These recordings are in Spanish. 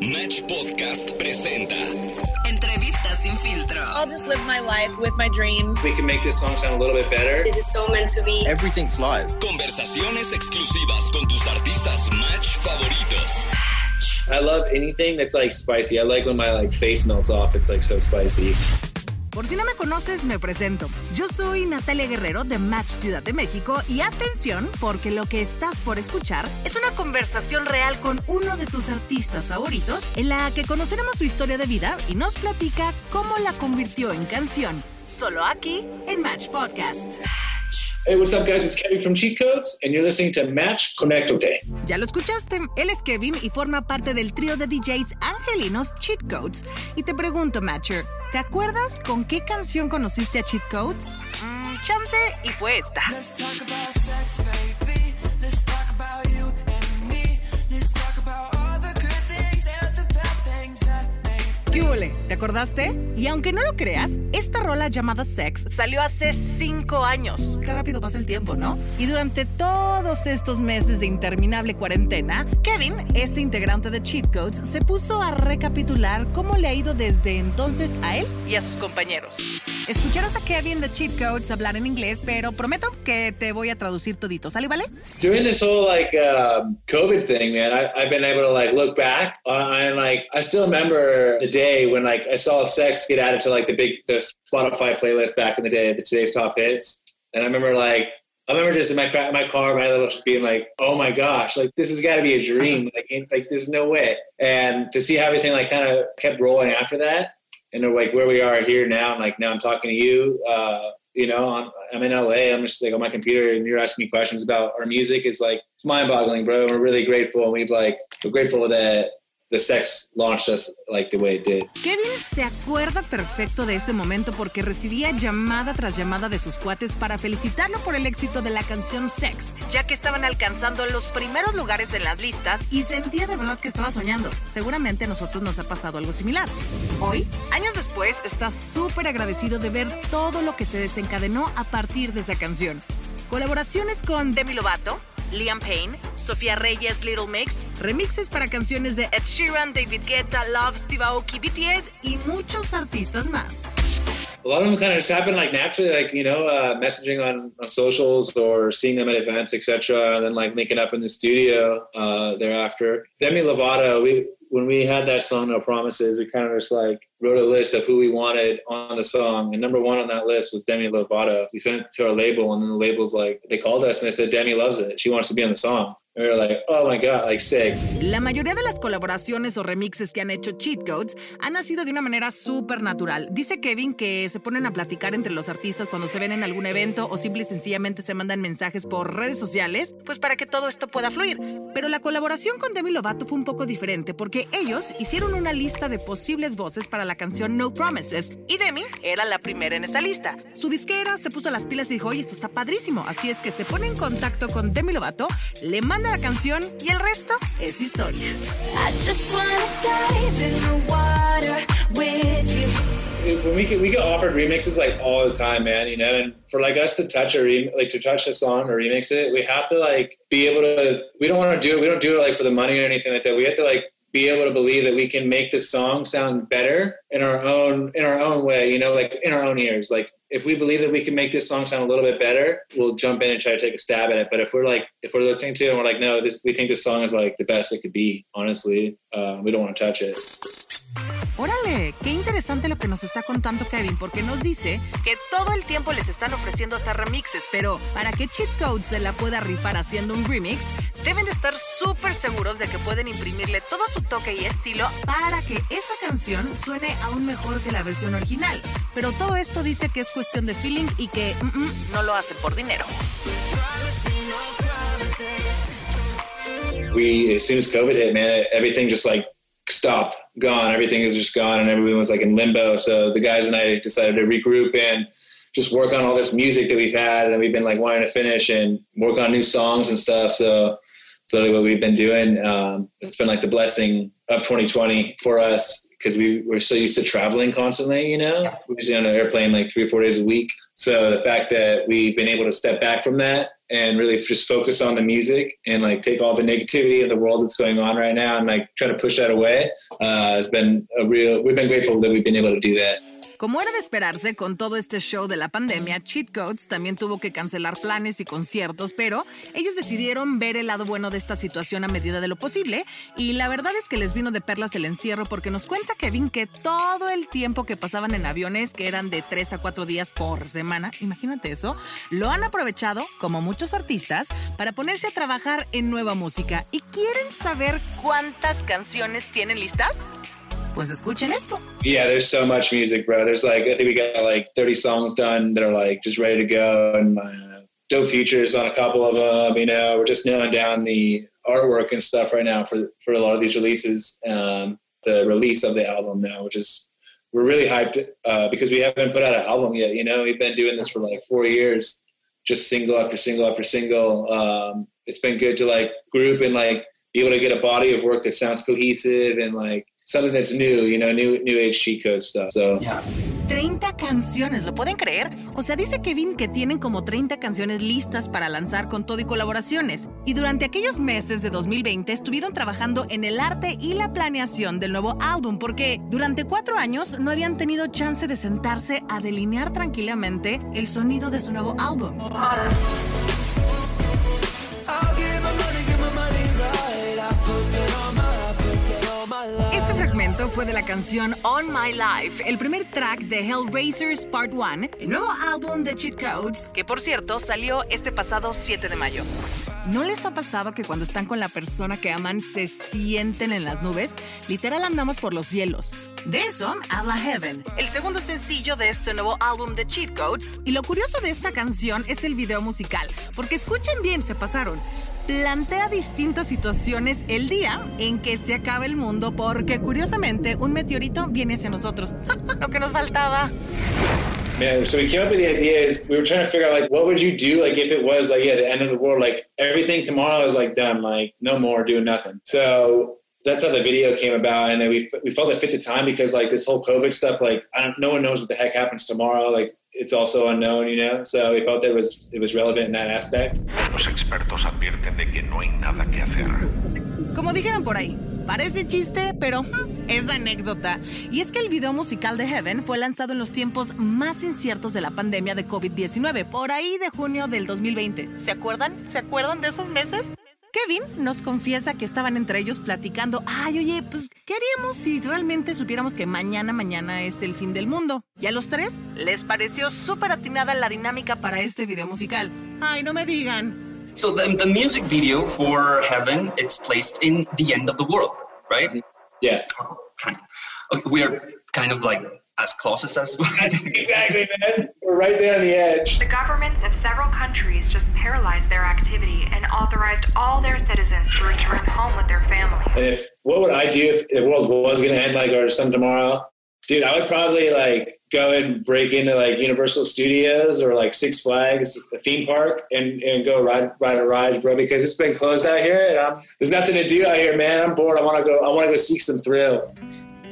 Match Podcast presenta Entrevistas sin filtro. I'll just live my life with my dreams. We can make this song sound a little bit better. This is so meant to be. Everything's live. Conversaciones exclusivas con tus artistas Match favoritos. I love anything that's like spicy. I like when my like face melts off. It's like so spicy. Por si no me conoces, me presento. Yo soy Natalia Guerrero de Match Ciudad de México y atención porque lo que estás por escuchar es una conversación real con uno de tus artistas favoritos en la que conoceremos su historia de vida y nos platica cómo la convirtió en canción. Solo aquí en Match Podcast. Hey, what's up, guys? It's Kevin from Cheat Codes, and you're listening to Match Connectote. Ya lo escuchaste, él es Kevin y forma parte del trío de DJs angelinos Cheat Codes. Y te pregunto, Matcher, ¿te acuerdas con qué canción conociste a Cheat Codes? Mm, chance, y fue esta. ¿Te acordaste? Y aunque no lo creas, esta rola llamada Sex salió hace cinco años. Qué rápido pasa el tiempo, ¿no? Y durante todos estos meses de interminable cuarentena, Kevin, este integrante de Cheat Codes, se puso a recapitular cómo le ha ido desde entonces a él y a sus compañeros. Escucharás a Kevin de Cheat Codes hablar en inglés, pero prometo que te voy a traducir todito. ¿Sale, vale? During this whole like uh, COVID thing, man, I, I've been able to like look back and like I still remember the day when like I saw Sex get added to like the big the Spotify playlist back in the day, the today's top hits, and I remember like I remember just in my my car, my little being like, "Oh my gosh, like this has got to be a dream! Like, like there's no way." And to see how everything like kind of kept rolling after that, and they're like where we are here now, and like now I'm talking to you. Uh, you know, I'm, I'm in LA. I'm just like on my computer, and you're asking me questions about our music. Is like it's mind-boggling, bro. We're really grateful. We've like we're grateful that the sex launched us like the way it did. Kevin se acuerda perfecto de ese momento porque recibía llamada tras llamada de sus cuates para felicitarlo por el éxito de la canción Sex, ya que estaban alcanzando los primeros lugares en las listas y sentía de verdad que estaba soñando. Seguramente a nosotros nos ha pasado algo similar. Hoy, años después, está súper agradecido de ver todo lo que se desencadenó a partir de esa canción. Colaboraciones con Demi Lovato, Liam Payne, Sofía Reyes, Little Mix, remixes para canciones de Ed Sheeran, David Guetta, Love, Steve Aoki, BTS y muchos artistas más. A lot of them kind of just happen like naturally, like you know, uh, messaging on, on socials or seeing them at events, etc., and then like linking up in the studio uh, thereafter. Demi Lovato, we when we had that song no promises we kind of just like wrote a list of who we wanted on the song and number one on that list was demi lovato we sent it to our label and then the label's like they called us and they said demi loves it she wants to be on the song oh my God, like sick. La mayoría de las colaboraciones o remixes que han hecho Cheat Codes han nacido de una manera súper natural. Dice Kevin que se ponen a platicar entre los artistas cuando se ven en algún evento o simple y sencillamente se mandan mensajes por redes sociales, pues para que todo esto pueda fluir. Pero la colaboración con Demi Lovato fue un poco diferente porque ellos hicieron una lista de posibles voces para la canción No Promises y Demi era la primera en esa lista. Su disquera se puso las pilas y dijo, oye, esto está padrísimo. Así es que se pone en contacto con Demi Lovato, le manda la canción y el resto es historia. When we get we get offered remixes like all the time, man, you know, and for like us to touch a re- like to touch a song or remix it, we have to like be able to. We don't want to do it. We don't do it like for the money or anything like that. We have to like be able to believe that we can make the song sound better in our own in our own way you know like in our own ears. Like if we believe that we can make this song sound a little bit better we'll jump in and try to take a stab at it. But if we're like if we're listening to it and we're like no this we think this song is like the best it could be honestly uh, we don't want to touch it Órale, qué interesante lo que nos está contando Kevin, porque nos dice que todo el tiempo les están ofreciendo hasta remixes, pero para que Cheat Code se la pueda rifar haciendo un remix, deben de estar súper seguros de que pueden imprimirle todo su toque y estilo para que esa canción suene aún mejor que la versión original. Pero todo esto dice que es cuestión de feeling y que mm, mm, no lo hacen por dinero. as soon as COVID hit, man, everything just like stopped, gone. Everything was just gone, and everyone was like in limbo. So the guys and I decided to regroup and just work on all this music that we've had and we've been like wanting to finish and work on new songs and stuff. So it's literally what we've been doing. Um, it's been like the blessing of 2020 for us because we were so used to traveling constantly, you know, we're usually on an airplane like three or four days a week. So the fact that we've been able to step back from that and really just focus on the music and like take all the negativity of the world that's going on right now and like try to push that away uh, has been a real, we've been grateful that we've been able to do that. Como era de esperarse, con todo este show de la pandemia, Cheat Codes también tuvo que cancelar planes y conciertos, pero ellos decidieron ver el lado bueno de esta situación a medida de lo posible. Y la verdad es que les vino de perlas el encierro porque nos cuenta Kevin que todo el tiempo que pasaban en aviones, que eran de 3 a 4 días por semana, imagínate eso, lo han aprovechado, como muchos artistas, para ponerse a trabajar en nueva música. ¿Y quieren saber cuántas canciones tienen listas? Pues escuchen esto. Yeah, there's so much music, bro. There's like I think we got like 30 songs done that are like just ready to go, and uh, dope features on a couple of them. You know, we're just nailing down the artwork and stuff right now for for a lot of these releases. Um, the release of the album now, which is we're really hyped uh, because we haven't put out an album yet. You know, we've been doing this for like four years, just single after single after single. Um, it's been good to like group and like be able to get a body of work that sounds cohesive and like something that's new, you know, new, new age cheat code stuff. So. Yeah. 30 canciones, ¿lo pueden creer? O sea, dice Kevin que tienen como 30 canciones listas para lanzar con todo y colaboraciones. Y durante aquellos meses de 2020 estuvieron trabajando en el arte y la planeación del nuevo álbum, porque durante cuatro años no habían tenido chance de sentarse a delinear tranquilamente el sonido de su nuevo álbum. Fue de la canción On My Life, el primer track de Hellraisers Part 1, el nuevo álbum de Cheat Codes, que por cierto salió este pasado 7 de mayo. ¿No les ha pasado que cuando están con la persona que aman se sienten en las nubes? Literal andamos por los cielos. De eso habla Heaven, el segundo sencillo de este nuevo álbum de Cheat Codes. Y lo curioso de esta canción es el video musical, porque escuchen bien, se pasaron plantea distintas situaciones el día en que se acaba el mundo porque curiosamente un meteorito viene hacia nosotros. Lo que nos faltaba. Man, so we came up with the idea is we were trying to figure out like what would you do like if it was like yeah the end of the world like everything tomorrow is like done like no more doing nothing. So that's how the video came about, and then we we felt it fit the time because like this whole COVID stuff like no one knows what the heck happens tomorrow like it's also unknown, you know. So we felt that it was it was relevant in that aspect. Los expertos advierten de que no hay nada que hacer. Como dijeron por ahí, parece chiste, pero hmm, es anécdota. Y es que el video musical de Heaven fue lanzado en los tiempos más inciertos de la pandemia de COVID-19, por ahí de junio del 2020. ¿Se acuerdan? ¿Se acuerdan de esos meses? Kevin nos confiesa que estaban entre ellos platicando, ay, oye, pues, ¿qué haríamos si realmente supiéramos que mañana, mañana es el fin del mundo? Y a los tres les pareció súper atinada la dinámica para este video musical. Ay, no me digan. So the, the music video for Heaven, it's placed in the end of the world, right? Yes. Okay, we are kind of like as close as exactly, man. We're right there on the edge. The governments of several countries just paralyzed their activity and authorized all their citizens to return home with their families. And if what would I do if the world was going to end like or some tomorrow? Dude, I would probably like go and break into like Universal Studios or like Six Flags, a theme park, and, and go ride ride a ride, bro. Because it's been closed out here, and I'm, there's nothing to do out here, man. I'm bored. I want to go. I want to go seek some thrill.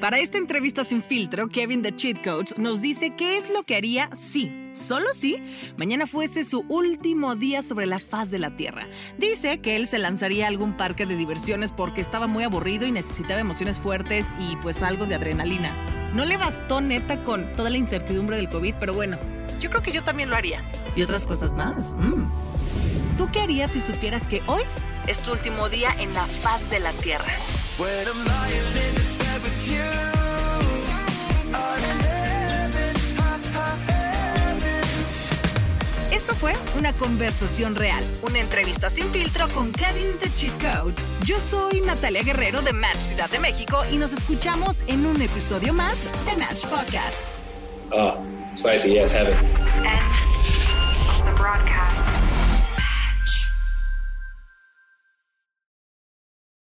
Para esta entrevista sin filtro, Kevin de Cheat Codes nos dice qué es lo que haría si, solo si, mañana fuese su último día sobre la faz de la Tierra. Dice que él se lanzaría a algún parque de diversiones porque estaba muy aburrido y necesitaba emociones fuertes y pues algo de adrenalina. No le bastó neta con toda la incertidumbre del COVID, pero bueno, yo creo que yo también lo haría. Y otras cosas más. Mm. ¿Tú qué harías si supieras que hoy es tu último día en la faz de la Tierra? Esto fue una conversación real, una entrevista sin filtro con Kevin de Cheat Codes. Yo soy Natalia Guerrero de Match Ciudad de México y nos escuchamos en un episodio más de Match Podcast. Oh, spicy, yes, heaven. End of the broadcast.